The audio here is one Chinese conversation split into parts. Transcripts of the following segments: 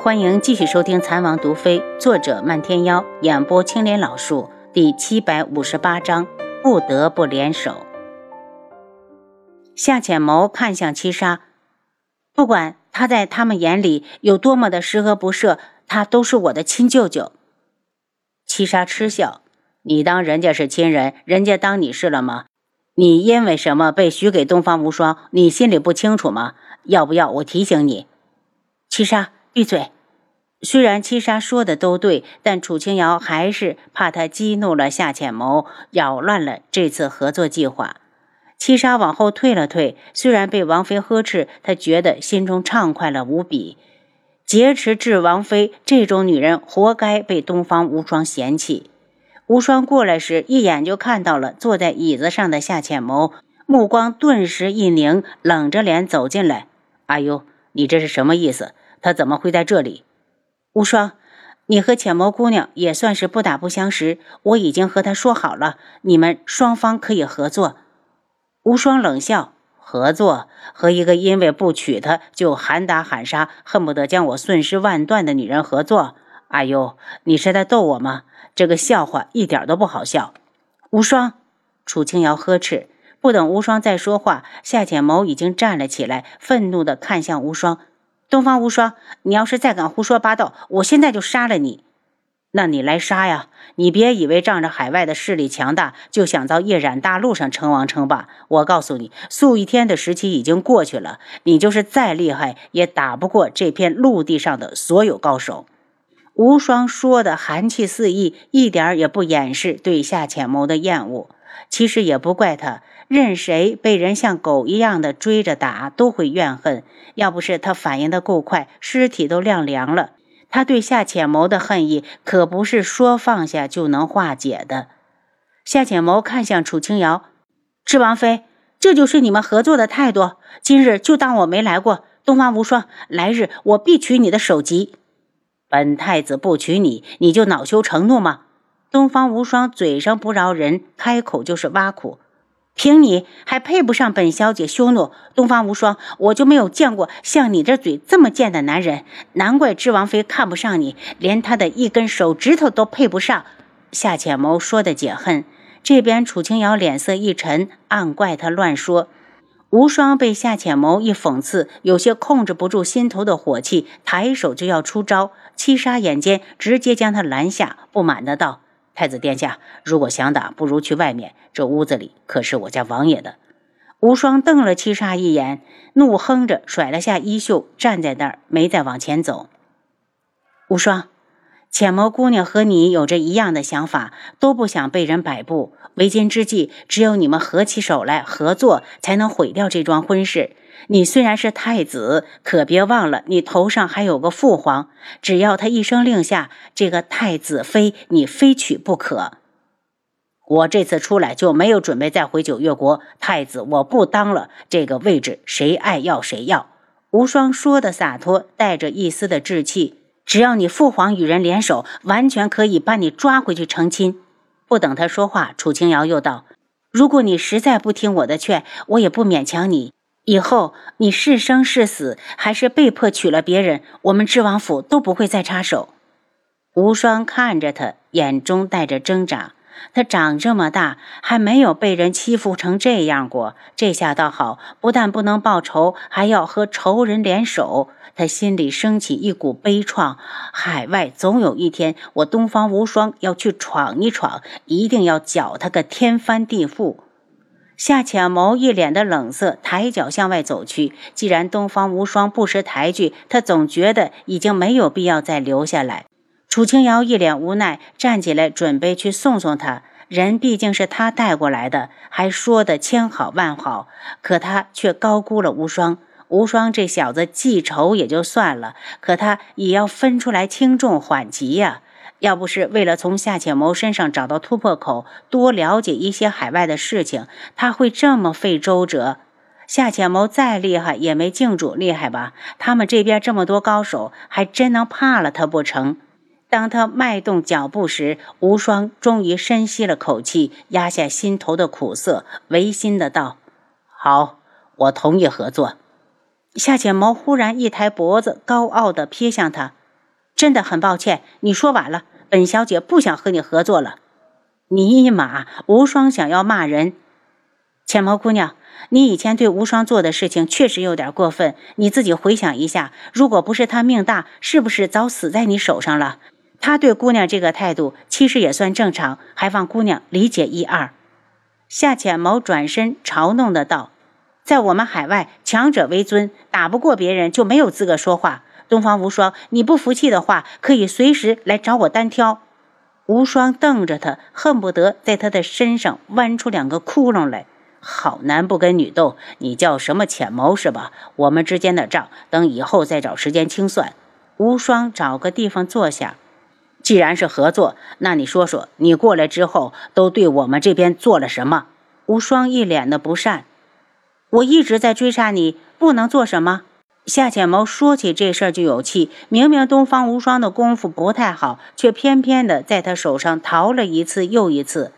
欢迎继续收听《残王毒妃》，作者漫天妖，演播青莲老树，第七百五十八章，不得不联手。夏浅谋看向七杀，不管他在他们眼里有多么的十恶不赦，他都是我的亲舅舅。七杀嗤笑：“你当人家是亲人，人家当你是了吗？你因为什么被许给东方无双？你心里不清楚吗？要不要我提醒你？”七杀。闭嘴！虽然七杀说的都对，但楚清瑶还是怕他激怒了夏浅谋，扰乱了这次合作计划。七杀往后退了退，虽然被王妃呵斥，他觉得心中畅快了无比。劫持至王妃这种女人，活该被东方无双嫌弃。无双过来时，一眼就看到了坐在椅子上的夏浅谋，目光顿时一凝，冷着脸走进来。阿优，你这是什么意思？他怎么会在这里？无双，你和浅谋姑娘也算是不打不相识。我已经和她说好了，你们双方可以合作。无双冷笑：“合作？和一个因为不娶她就喊打喊杀，恨不得将我碎尸万段的女人合作？哎呦，你是在逗我吗？这个笑话一点都不好笑。”无双，楚清瑶呵斥。不等无双再说话，夏浅谋已经站了起来，愤怒地看向无双。东方无双，你要是再敢胡说八道，我现在就杀了你。那你来杀呀！你别以为仗着海外的势力强大，就想到夜染大陆上称王称霸。我告诉你，素一天的时期已经过去了。你就是再厉害，也打不过这片陆地上的所有高手。无双说的寒气四溢，一点也不掩饰对夏浅谋的厌恶。其实也不怪他。任谁被人像狗一样的追着打，都会怨恨。要不是他反应的够快，尸体都晾凉了。他对夏浅谋的恨意，可不是说放下就能化解的。夏浅谋看向楚清瑶，智王妃，这就是你们合作的态度？今日就当我没来过。东方无双，来日我必取你的首级。本太子不娶你，你就恼羞成怒吗？东方无双嘴上不饶人，开口就是挖苦。凭你还配不上本小姐羞怒东方无双，我就没有见过像你这嘴这么贱的男人，难怪智王妃看不上你，连她的一根手指头都配不上。夏浅谋说的解恨，这边楚清瑶脸色一沉，暗怪他乱说。无双被夏浅谋一讽刺，有些控制不住心头的火气，抬手就要出招，七杀眼尖，直接将他拦下，不满的道。太子殿下，如果想打，不如去外面。这屋子里可是我家王爷的。无双瞪了七杀一眼，怒哼着甩了下衣袖，站在那儿，没再往前走。无双。浅眸姑娘和你有着一样的想法，都不想被人摆布。为今之计，只有你们合起手来合作，才能毁掉这桩婚事。你虽然是太子，可别忘了，你头上还有个父皇。只要他一声令下，这个太子妃你非娶不可。我这次出来就没有准备再回九月国，太子我不当了，这个位置谁爱要谁要。无双说的洒脱，带着一丝的稚气。只要你父皇与人联手，完全可以把你抓回去成亲。不等他说话，楚清瑶又道：“如果你实在不听我的劝，我也不勉强你。以后你是生是死，还是被迫娶了别人，我们智王府都不会再插手。”无双看着他，眼中带着挣扎。他长这么大，还没有被人欺负成这样过。这下倒好，不但不能报仇，还要和仇人联手。他心里升起一股悲怆。海外总有一天，我东方无双要去闯一闯，一定要搅他个天翻地覆。夏浅谋一脸的冷色，抬脚向外走去。既然东方无双不识抬举，他总觉得已经没有必要再留下来。楚清瑶一脸无奈，站起来准备去送送他。人毕竟是他带过来的，还说的千好万好，可他却高估了无双。无双这小子记仇也就算了，可他也要分出来轻重缓急呀。要不是为了从夏浅谋身上找到突破口，多了解一些海外的事情，他会这么费周折？夏浅谋再厉害，也没靖主厉害吧？他们这边这么多高手，还真能怕了他不成？当他迈动脚步时，无双终于深吸了口气，压下心头的苦涩，违心的道：“好，我同意合作。”夏浅谋忽然一抬脖子，高傲的瞥向他：“真的很抱歉，你说晚了，本小姐不想和你合作了。尼玛，无双想要骂人。浅眸姑娘，你以前对无双做的事情确实有点过分，你自己回想一下，如果不是他命大，是不是早死在你手上了？他对姑娘这个态度，其实也算正常，还望姑娘理解一二。夏浅眸转身嘲弄的道：“在我们海外，强者为尊，打不过别人就没有资格说话。东方无双，你不服气的话，可以随时来找我单挑。”无双瞪着他，恨不得在他的身上剜出两个窟窿来。好男不跟女斗，你叫什么浅谋是吧？我们之间的账，等以后再找时间清算。无双找个地方坐下。既然是合作，那你说说，你过来之后都对我们这边做了什么？无双一脸的不善。我一直在追杀你，不能做什么？夏浅谋说起这事儿就有气，明明东方无双的功夫不太好，却偏偏的在他手上逃了一次又一次。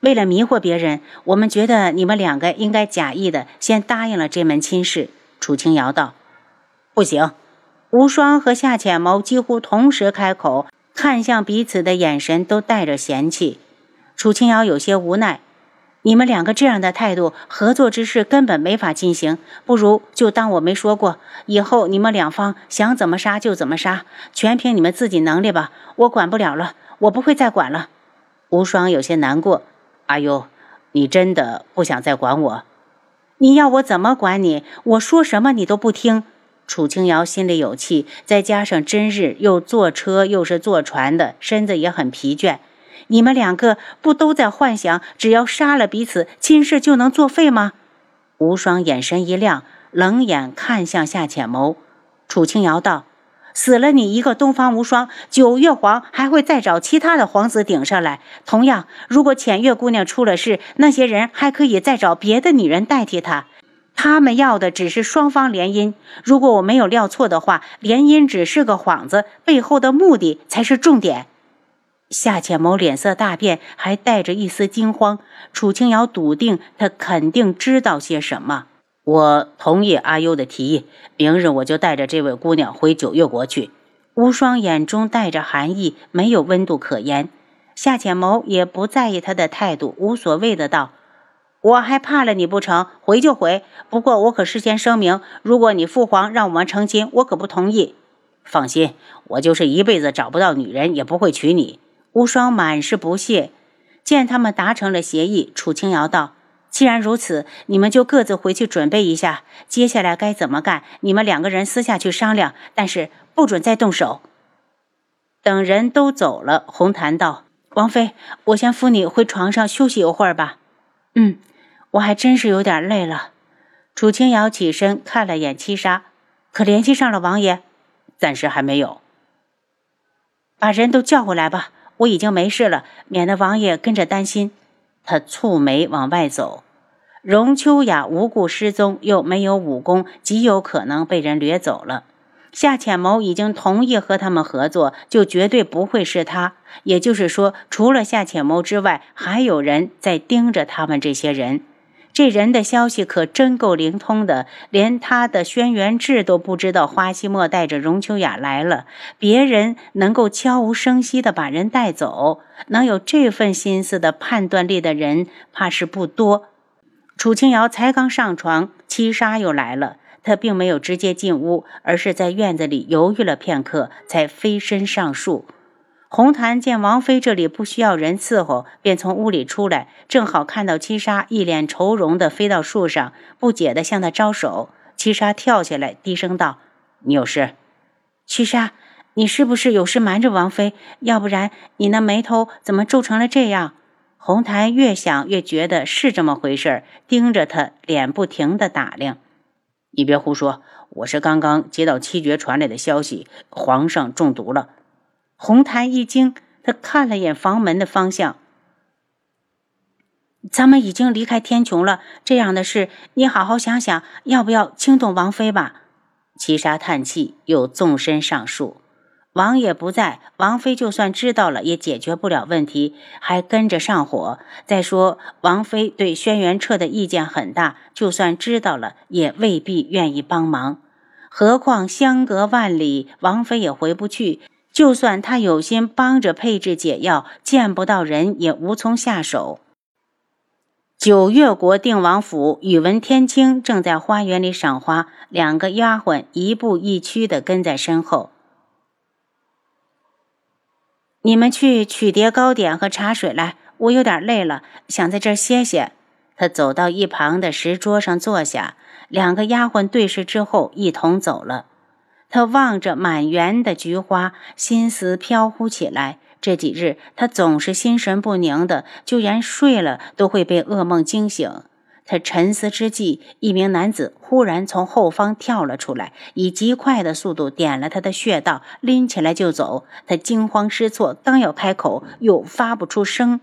为了迷惑别人，我们觉得你们两个应该假意的先答应了这门亲事。楚清瑶道：“不行。”无双和夏浅谋几乎同时开口，看向彼此的眼神都带着嫌弃。楚清瑶有些无奈。你们两个这样的态度，合作之事根本没法进行。不如就当我没说过，以后你们两方想怎么杀就怎么杀，全凭你们自己能力吧。我管不了了，我不会再管了。无双有些难过。阿优，你真的不想再管我？你要我怎么管你？我说什么你都不听。楚清瑶心里有气，再加上真日又坐车又是坐船的，身子也很疲倦。你们两个不都在幻想，只要杀了彼此，亲事就能作废吗？无双眼神一亮，冷眼看向夏浅谋。楚清瑶道：“死了你一个东方无双，九月皇还会再找其他的皇子顶上来。同样，如果浅月姑娘出了事，那些人还可以再找别的女人代替她。他们要的只是双方联姻。如果我没有料错的话，联姻只是个幌子，背后的目的才是重点。”夏浅谋脸色大变，还带着一丝惊慌。楚清瑶笃定，他肯定知道些什么。我同意阿优的提议，明日我就带着这位姑娘回九月国去。无双眼中带着寒意，没有温度可言。夏浅谋也不在意他的态度，无所谓的道：“我还怕了你不成？回就回。不过我可事先声明，如果你父皇让我们成亲，我可不同意。放心，我就是一辈子找不到女人，也不会娶你。”无双满是不屑，见他们达成了协议，楚清瑶道：“既然如此，你们就各自回去准备一下，接下来该怎么干，你们两个人私下去商量，但是不准再动手。”等人都走了，红檀道：“王妃，我先扶你回床上休息一会儿吧。”“嗯，我还真是有点累了。”楚清瑶起身看了眼七杀，可联系上了王爷？暂时还没有。把人都叫回来吧。我已经没事了，免得王爷跟着担心。他蹙眉往外走。荣秋雅无故失踪，又没有武功，极有可能被人掠走了。夏浅谋已经同意和他们合作，就绝对不会是他。也就是说，除了夏浅谋之外，还有人在盯着他们这些人。这人的消息可真够灵通的，连他的轩辕志都不知道花希墨带着荣秋雅来了。别人能够悄无声息地把人带走，能有这份心思的判断力的人，怕是不多。楚清瑶才刚上床，七杀又来了。他并没有直接进屋，而是在院子里犹豫了片刻，才飞身上树。红檀见王妃这里不需要人伺候，便从屋里出来，正好看到七杀一脸愁容地飞到树上，不解地向他招手。七杀跳下来，低声道：“你有事？”七杀，你是不是有事瞒着王妃？要不然你那眉头怎么皱成了这样？红檀越想越觉得是这么回事盯着他，脸不停地打量。你别胡说，我是刚刚接到七绝传来的消息，皇上中毒了。红檀一惊，他看了眼房门的方向。咱们已经离开天穹了，这样的事你好好想想，要不要惊动王妃吧？七杀叹气，又纵身上树。王爷不在，王妃就算知道了，也解决不了问题，还跟着上火。再说，王妃对轩辕彻的意见很大，就算知道了，也未必愿意帮忙。何况相隔万里，王妃也回不去。就算他有心帮着配制解药，见不到人也无从下手。九月国定王府，宇文天青正在花园里赏花，两个丫鬟一步一趋地跟在身后。你们去取碟糕点和茶水来，我有点累了，想在这歇歇。他走到一旁的石桌上坐下，两个丫鬟对视之后，一同走了。他望着满园的菊花，心思飘忽起来。这几日，他总是心神不宁的，就连睡了都会被噩梦惊醒。他沉思之际，一名男子忽然从后方跳了出来，以极快的速度点了他的穴道，拎起来就走。他惊慌失措，刚要开口，又发不出声。